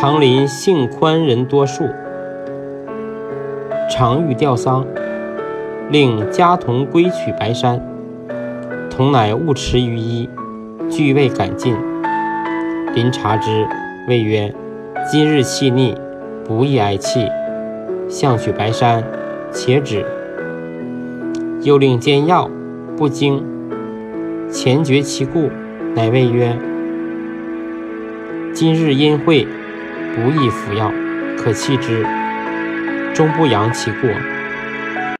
唐林性宽人多数，常欲吊丧，令家童归取白山。童乃误持于衣，俱未敢进。临察之，谓曰：“今日气逆，不宜哀泣。相取白山，且止。”又令煎药，不惊。前觉其故，乃谓曰：“今日阴晦，无益服药，可弃之。终不扬其过。”